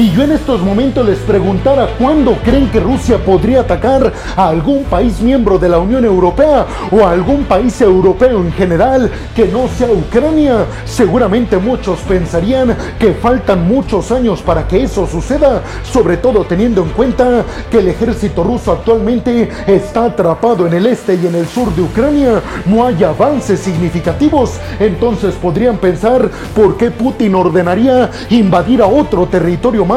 Si yo en estos momentos les preguntara cuándo creen que Rusia podría atacar a algún país miembro de la Unión Europea o a algún país europeo en general que no sea Ucrania, seguramente muchos pensarían que faltan muchos años para que eso suceda, sobre todo teniendo en cuenta que el ejército ruso actualmente está atrapado en el este y en el sur de Ucrania, no hay avances significativos, entonces podrían pensar por qué Putin ordenaría invadir a otro territorio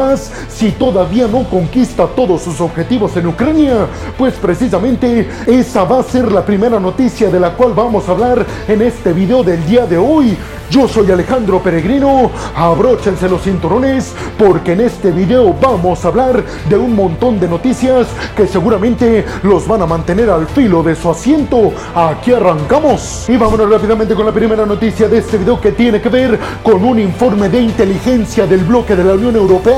si todavía no conquista todos sus objetivos en Ucrania. Pues precisamente esa va a ser la primera noticia de la cual vamos a hablar en este video del día de hoy. Yo soy Alejandro Peregrino, abróchense los cinturones porque en este video vamos a hablar de un montón de noticias que seguramente los van a mantener al filo de su asiento. Aquí arrancamos y vámonos rápidamente con la primera noticia de este video que tiene que ver con un informe de inteligencia del bloque de la Unión Europea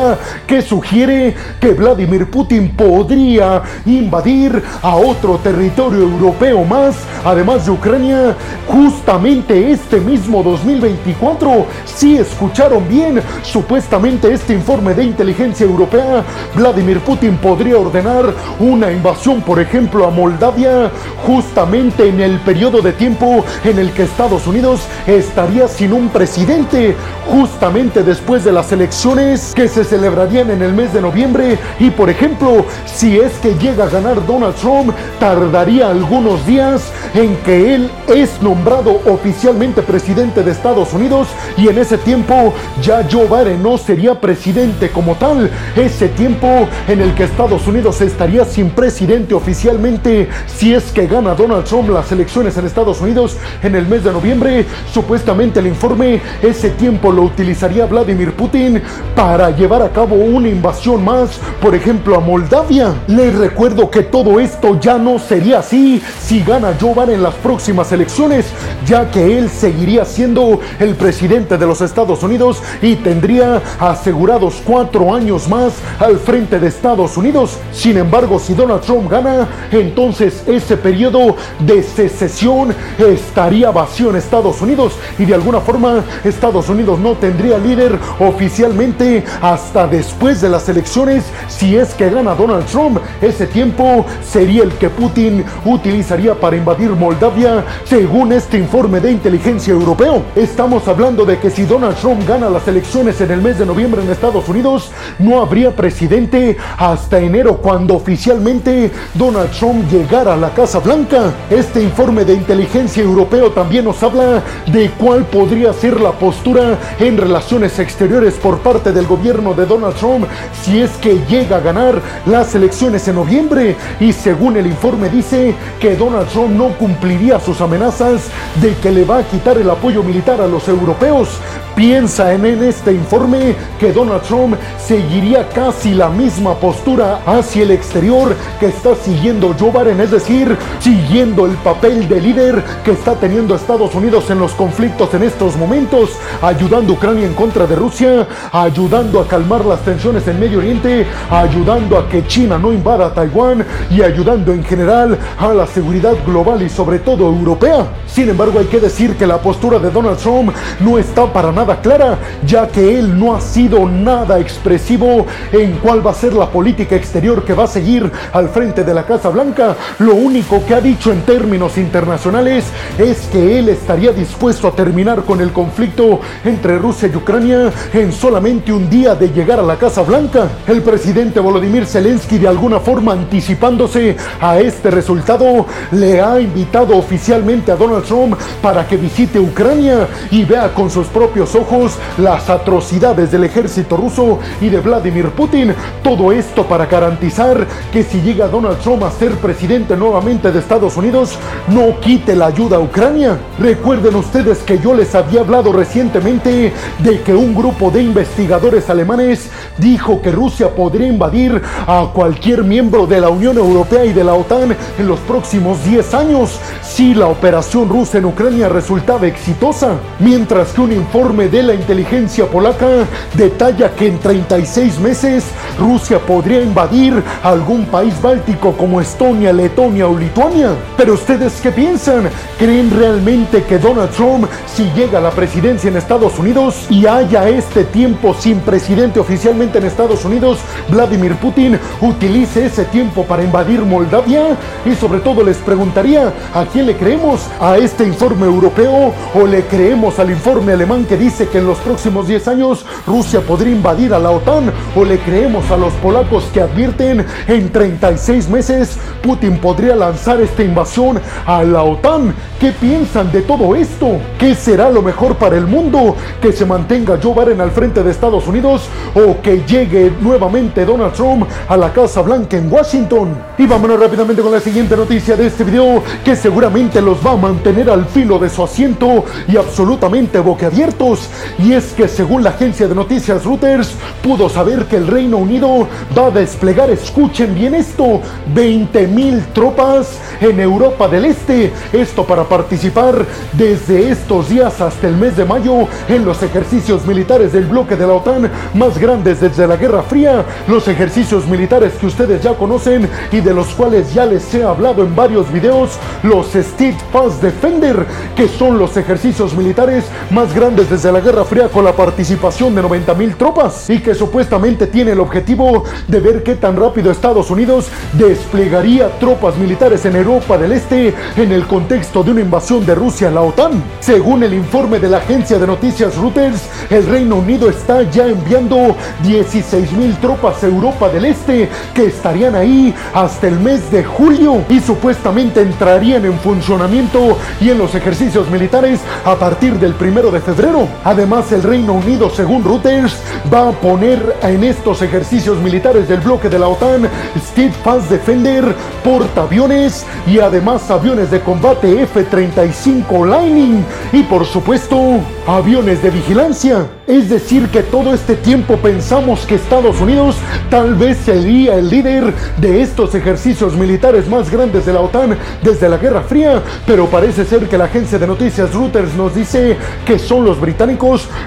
que sugiere que Vladimir Putin podría invadir a otro territorio europeo más, además de Ucrania, justamente este mismo 2020 24. Si escucharon bien, supuestamente este informe de inteligencia europea, Vladimir Putin podría ordenar una invasión, por ejemplo, a Moldavia, justamente en el periodo de tiempo en el que Estados Unidos estaría sin un presidente, justamente después de las elecciones que se celebrarían en el mes de noviembre. Y por ejemplo, si es que llega a ganar Donald Trump, tardaría algunos días en que él es nombrado oficialmente presidente de Estados Unidos y en ese tiempo ya Joe Biden no sería presidente como tal. Ese tiempo en el que Estados Unidos estaría sin presidente oficialmente si es que gana Donald Trump las elecciones en Estados Unidos en el mes de noviembre. Supuestamente el informe ese tiempo lo utilizaría Vladimir Putin para llevar a cabo una invasión más, por ejemplo a Moldavia. Les recuerdo que todo esto ya no sería así si gana Biden en las próximas elecciones, ya que él seguiría siendo el presidente de los Estados Unidos y tendría asegurados cuatro años más al frente de Estados Unidos. Sin embargo, si Donald Trump gana, entonces ese periodo de secesión estaría vacío en Estados Unidos y de alguna forma Estados Unidos no tendría líder oficialmente hasta después de las elecciones si es que gana Donald Trump. Ese tiempo sería el que Putin utilizaría para invadir Moldavia según este informe de inteligencia europeo. Estamos hablando de que si Donald Trump gana las elecciones en el mes de noviembre en Estados Unidos, no habría presidente hasta enero cuando oficialmente Donald Trump llegara a la Casa Blanca. Este informe de inteligencia europeo también nos habla de cuál podría ser la postura en relaciones exteriores por parte del gobierno de Donald Trump si es que llega a ganar las elecciones en noviembre. Y según el informe dice que Donald Trump no cumpliría sus amenazas de que le va a quitar el apoyo militar a los europeos. Piensa en, en este informe que Donald Trump seguiría casi la misma postura hacia el exterior que está siguiendo Joe Biden, es decir, siguiendo el papel de líder que está teniendo Estados Unidos en los conflictos en estos momentos, ayudando a Ucrania en contra de Rusia, ayudando a calmar las tensiones en Medio Oriente, ayudando a que China no invada Taiwán y ayudando en general a la seguridad global y sobre todo europea. Sin embargo, hay que decir que la postura de Donald Trump no está para nada clara, ya que él no ha sido nada expresivo en cuál va a ser la política exterior que va a seguir al frente de la Casa Blanca. Lo único que ha dicho en términos internacionales es que él estaría dispuesto a terminar con el conflicto entre Rusia y Ucrania en solamente un día de llegar a la Casa Blanca. El presidente Volodymyr Zelensky de alguna forma anticipándose a este resultado le ha invitado oficialmente a Donald Trump para que visite Ucrania y vea con sus propios ojos las atrocidades del ejército ruso y de Vladimir Putin. Todo esto para garantizar que si llega Donald Trump a ser presidente nuevamente de Estados Unidos, no quite la ayuda a Ucrania. Recuerden ustedes que yo les había hablado recientemente de que un grupo de investigadores alemanes dijo que Rusia podría invadir a cualquier miembro de la Unión Europea y de la OTAN en los próximos 10 años si la operación rusa en Ucrania resultaba exitosa mientras que un informe de la inteligencia polaca detalla que en 36 meses Rusia podría invadir algún país báltico como Estonia, Letonia o Lituania. Pero ustedes qué piensan? ¿Creen realmente que Donald Trump, si llega a la presidencia en Estados Unidos y haya este tiempo sin presidente oficialmente en Estados Unidos, Vladimir Putin utilice ese tiempo para invadir Moldavia? Y sobre todo les preguntaría, ¿a quién le creemos? ¿A este informe europeo o le creemos al informe alemán que dice que en los próximos 10 años Rusia podría invadir a la OTAN? ¿O le creemos a los polacos que advierten en 36 meses Putin podría lanzar esta invasión a la OTAN? ¿Qué piensan de todo esto? ¿Qué será lo mejor para el mundo? ¿Que se mantenga Joe Biden al frente de Estados Unidos o que llegue nuevamente Donald Trump a la Casa Blanca en Washington? Y vámonos rápidamente con la siguiente noticia de este video que seguramente los va a mantener al filo de su asiento y absolutamente boquiabiertos. Y es que según la agencia de noticias Reuters pudo saber que el Reino Unido va a desplegar, escuchen bien esto, 20 mil tropas en Europa del Este. Esto para participar desde estos días hasta el mes de mayo en los ejercicios militares del bloque de la OTAN más grandes desde la Guerra Fría. Los ejercicios militares que ustedes ya conocen y de los cuales ya les he hablado en varios videos, los Steadfast Defender, que son los ejercicios militares más grandes desde la Guerra Fría con la participación de 90 mil tropas y que supuestamente tiene el objetivo de ver qué tan rápido Estados Unidos desplegaría tropas militares en Europa del Este en el contexto de una invasión de Rusia a la OTAN. Según el informe de la agencia de noticias Reuters, el Reino Unido está ya enviando 16 mil tropas a Europa del Este que estarían ahí hasta el mes de julio y supuestamente entrarían en funcionamiento y en los ejercicios militares a partir del primero de febrero. Además, el Reino Unido, según Reuters, va a poner en estos ejercicios militares del bloque de la OTAN Steadfast Defender, portaaviones y además aviones de combate F-35 Lightning y por supuesto aviones de vigilancia. Es decir, que todo este tiempo pensamos que Estados Unidos tal vez sería el líder de estos ejercicios militares más grandes de la OTAN desde la Guerra Fría, pero parece ser que la agencia de noticias Reuters nos dice que son los británicos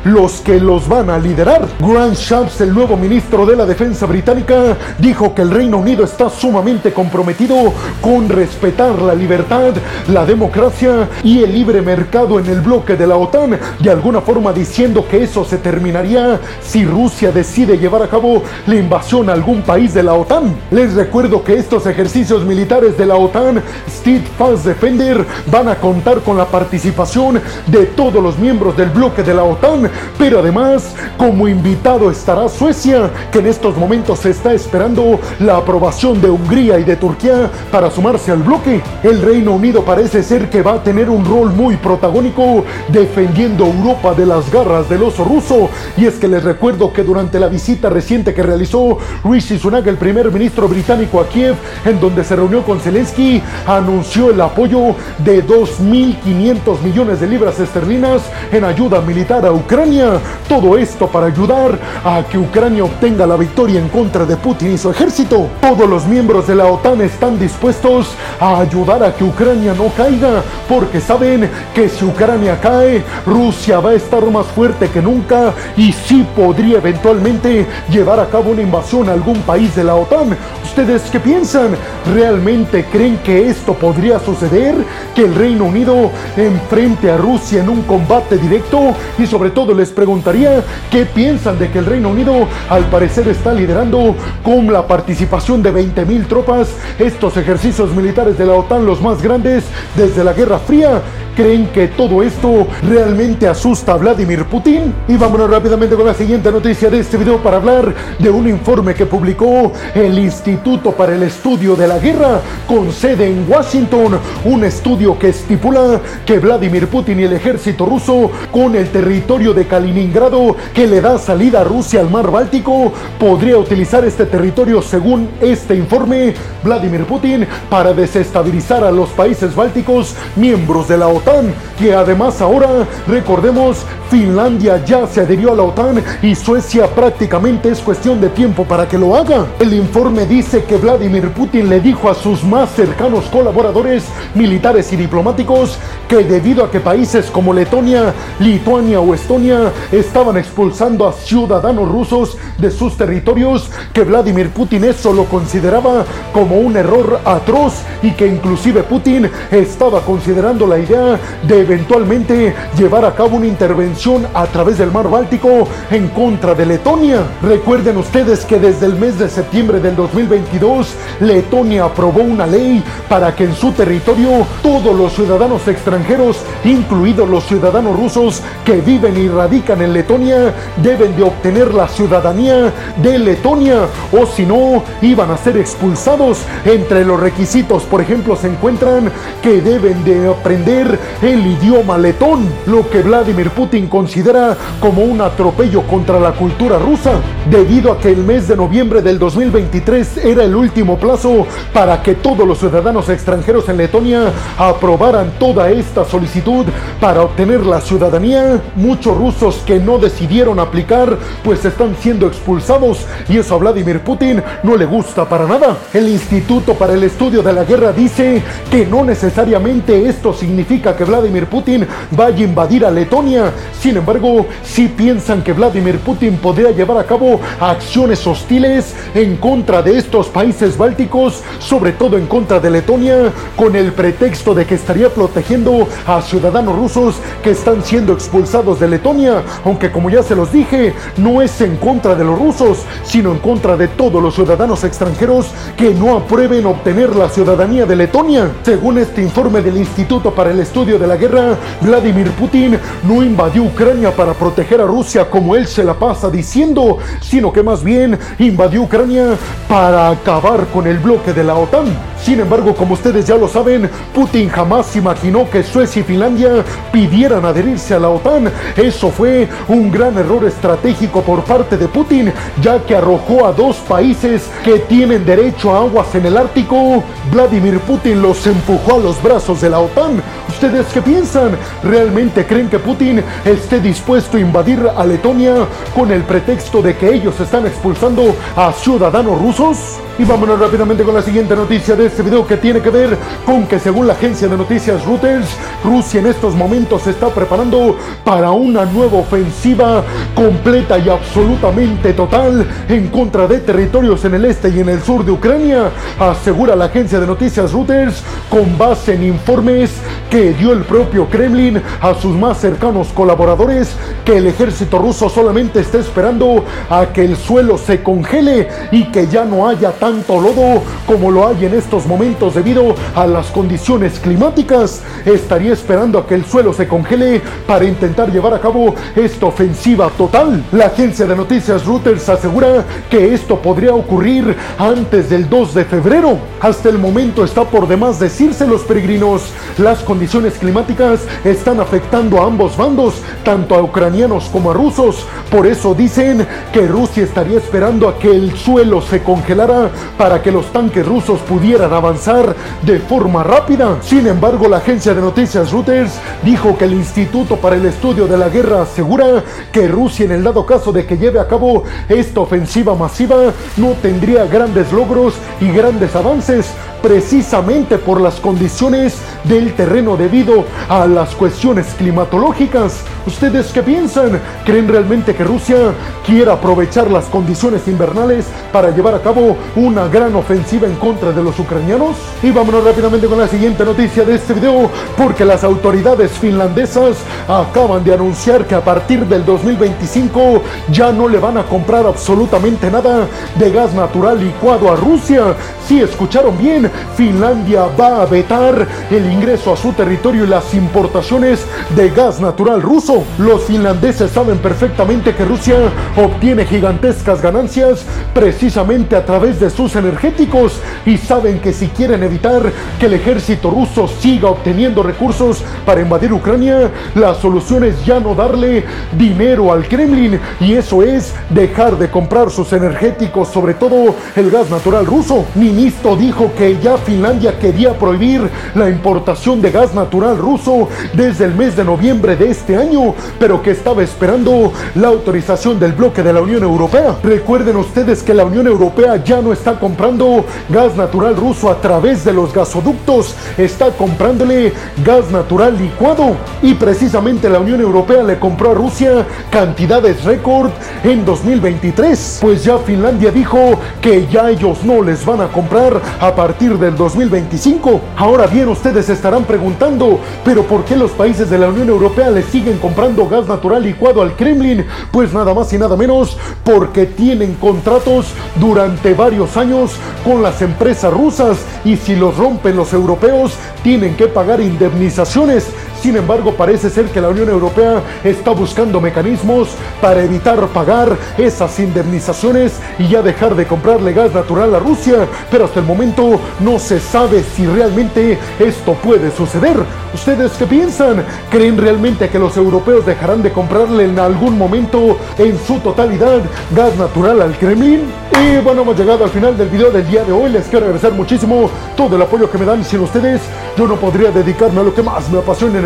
los que los van a liderar. Grant Shapps, el nuevo ministro de la Defensa británica, dijo que el Reino Unido está sumamente comprometido con respetar la libertad, la democracia y el libre mercado en el bloque de la OTAN, de alguna forma diciendo que eso se terminaría si Rusia decide llevar a cabo la invasión a algún país de la OTAN. Les recuerdo que estos ejercicios militares de la OTAN, Steadfast Defender, van a contar con la participación de todos los miembros del bloque de la OTAN, pero además como invitado estará Suecia, que en estos momentos está esperando la aprobación de Hungría y de Turquía para sumarse al bloque. El Reino Unido parece ser que va a tener un rol muy protagónico defendiendo Europa de las garras del oso ruso y es que les recuerdo que durante la visita reciente que realizó Rishi Sunak, el primer ministro británico a Kiev, en donde se reunió con Zelensky, anunció el apoyo de 2.500 millones de libras esterlinas en ayuda a Ucrania. Todo esto para ayudar a que Ucrania obtenga la victoria en contra de Putin y su ejército. Todos los miembros de la OTAN están dispuestos a ayudar a que Ucrania no caiga, porque saben que si Ucrania cae, Rusia va a estar más fuerte que nunca y sí podría eventualmente llevar a cabo una invasión a algún país de la OTAN. ¿Ustedes qué piensan? ¿Realmente creen que esto podría suceder? ¿Que el Reino Unido enfrente a Rusia en un combate directo? Y sobre todo les preguntaría qué piensan de que el Reino Unido al parecer está liderando con la participación de 20.000 tropas estos ejercicios militares de la OTAN los más grandes desde la Guerra Fría. ¿Creen que todo esto realmente asusta a Vladimir Putin? Y vámonos rápidamente con la siguiente noticia de este video para hablar de un informe que publicó el Instituto para el Estudio de la Guerra con sede en Washington. Un estudio que estipula que Vladimir Putin y el ejército ruso con el territorio de Kaliningrado que le da salida a Rusia al mar Báltico podría utilizar este territorio según este informe Vladimir Putin para desestabilizar a los países bálticos miembros de la OTAN que además ahora, recordemos, Finlandia ya se adhirió a la OTAN y Suecia prácticamente es cuestión de tiempo para que lo haga. El informe dice que Vladimir Putin le dijo a sus más cercanos colaboradores militares y diplomáticos que debido a que países como Letonia, Lituania o Estonia estaban expulsando a ciudadanos rusos de sus territorios, que Vladimir Putin eso lo consideraba como un error atroz y que inclusive Putin estaba considerando la idea de eventualmente llevar a cabo una intervención a través del mar Báltico en contra de Letonia. Recuerden ustedes que desde el mes de septiembre del 2022 Letonia aprobó una ley para que en su territorio todos los ciudadanos extranjeros, incluidos los ciudadanos rusos que viven y radican en Letonia, deben de obtener la ciudadanía de Letonia o si no, iban a ser expulsados. Entre los requisitos, por ejemplo, se encuentran que deben de aprender el idioma letón, lo que Vladimir Putin considera como un atropello contra la cultura rusa, debido a que el mes de noviembre del 2023 era el último plazo para que todos los ciudadanos extranjeros en Letonia aprobaran toda esta solicitud para obtener la ciudadanía. Muchos rusos que no decidieron aplicar pues están siendo expulsados y eso a Vladimir Putin no le gusta para nada. El Instituto para el Estudio de la Guerra dice que no necesariamente esto significa que Vladimir Putin vaya a invadir a Letonia. Sin embargo, si piensan que Vladimir Putin podría llevar a cabo acciones hostiles en contra de estos países bálticos, sobre todo en contra de Letonia, con el pretexto de que estaría protegiendo a ciudadanos rusos que están siendo expulsados de Letonia, aunque como ya se los dije, no es en contra de los rusos, sino en contra de todos los ciudadanos extranjeros que no aprueben obtener la ciudadanía de Letonia. Según este informe del Instituto para el Estudio de la Guerra, Vladimir Putin no invadió Ucrania para proteger a Rusia como él se la pasa diciendo, sino que más bien invadió Ucrania para acabar con el bloque de la OTAN. Sin embargo, como ustedes ya lo saben, Putin jamás imaginó que Suecia y Finlandia pidieran adherirse a la OTAN. Eso fue un gran error estratégico por parte de Putin, ya que arrojó a dos países que tienen derecho a aguas en el Ártico. Vladimir Putin los empujó a los brazos de la OTAN. ¿Ustedes qué piensan? ¿Realmente creen que Putin esté dispuesto a invadir a Letonia con el pretexto de que ellos están expulsando a ciudadanos rusos? Y vámonos rápidamente con la siguiente noticia de este video que tiene que ver con que según la agencia de noticias Reuters, Rusia en estos momentos se está preparando para una nueva ofensiva completa y absolutamente total en contra de territorios en el este y en el sur de Ucrania, asegura la agencia de noticias Reuters con base en informes que dio el propio Kremlin a sus más cercanos colaboradores que el ejército ruso solamente está esperando a que el suelo se congele y que ya no haya tanto lodo como lo hay en estos momentos debido a las condiciones climáticas. Estaría esperando a que el suelo se congele para intentar llevar a cabo esta ofensiva total. La agencia de noticias Reuters asegura que esto podría ocurrir antes del 2 de febrero. Hasta el momento está por demás decirse los peregrinos. Las condiciones climáticas están afectando a ambos bandos, tanto a ucranianos como a rusos. Por eso dicen que Rusia estaría esperando a que el suelo se congelara para que los tanques rusos pudieran avanzar de forma rápida. Sin embargo, la agencia de noticias Reuters dijo que el Instituto para el Estudio de la Guerra asegura que Rusia en el dado caso de que lleve a cabo esta ofensiva masiva no tendría grandes logros y grandes avances precisamente por las condiciones del terreno debido a las cuestiones climatológicas. ¿Ustedes qué piensan? ¿Creen realmente que Rusia quiere aprovechar las condiciones invernales para llevar a cabo una gran ofensiva en contra de los ucranianos? Y vámonos rápidamente con la siguiente noticia de este video, porque las autoridades finlandesas acaban de anunciar que a partir del 2025 ya no le van a comprar absolutamente nada de gas natural licuado a Rusia. Si escucharon bien, Finlandia va a vetar el ingreso a su territorio y las importaciones de gas natural ruso. Los finlandeses saben perfectamente que Rusia obtiene gigantescas ganancias precisamente a través de sus energéticos y saben que si quieren evitar que el ejército ruso siga obteniendo recursos para invadir Ucrania, la solución es ya no darle dinero al Kremlin y eso es dejar de comprar sus energéticos, sobre todo el gas natural ruso. Ninisto dijo que ya Finlandia quería prohibir la importación de gas natural ruso desde el mes de noviembre de este año, pero que estaba esperando la autorización del bloque de la Unión Europea. Recuerden ustedes que la Unión Europea ya no está comprando gas natural ruso a través de los gasoductos, está comprándole gas natural licuado y precisamente la Unión Europea le compró a Rusia cantidades récord en 2023, pues ya Finlandia dijo que ya ellos no les van a comprar a partir del 2025. Ahora bien, ustedes estarán preguntando, pero ¿por qué los países de la Unión Europea le siguen comprando gas natural licuado al Kremlin? Pues nada más y nada menos porque tienen contratos durante varios años con las empresas rusas y si los rompen los europeos tienen que pagar indemnizaciones sin embargo, parece ser que la Unión Europea está buscando mecanismos para evitar pagar esas indemnizaciones y ya dejar de comprarle gas natural a Rusia, pero hasta el momento no se sabe si realmente esto puede suceder. ¿Ustedes qué piensan? ¿Creen realmente que los europeos dejarán de comprarle en algún momento en su totalidad gas natural al Kremlin? Y bueno, hemos llegado al final del video del día de hoy. Les quiero agradecer muchísimo todo el apoyo que me dan. Sin ustedes, yo no podría dedicarme a lo que más me apasiona en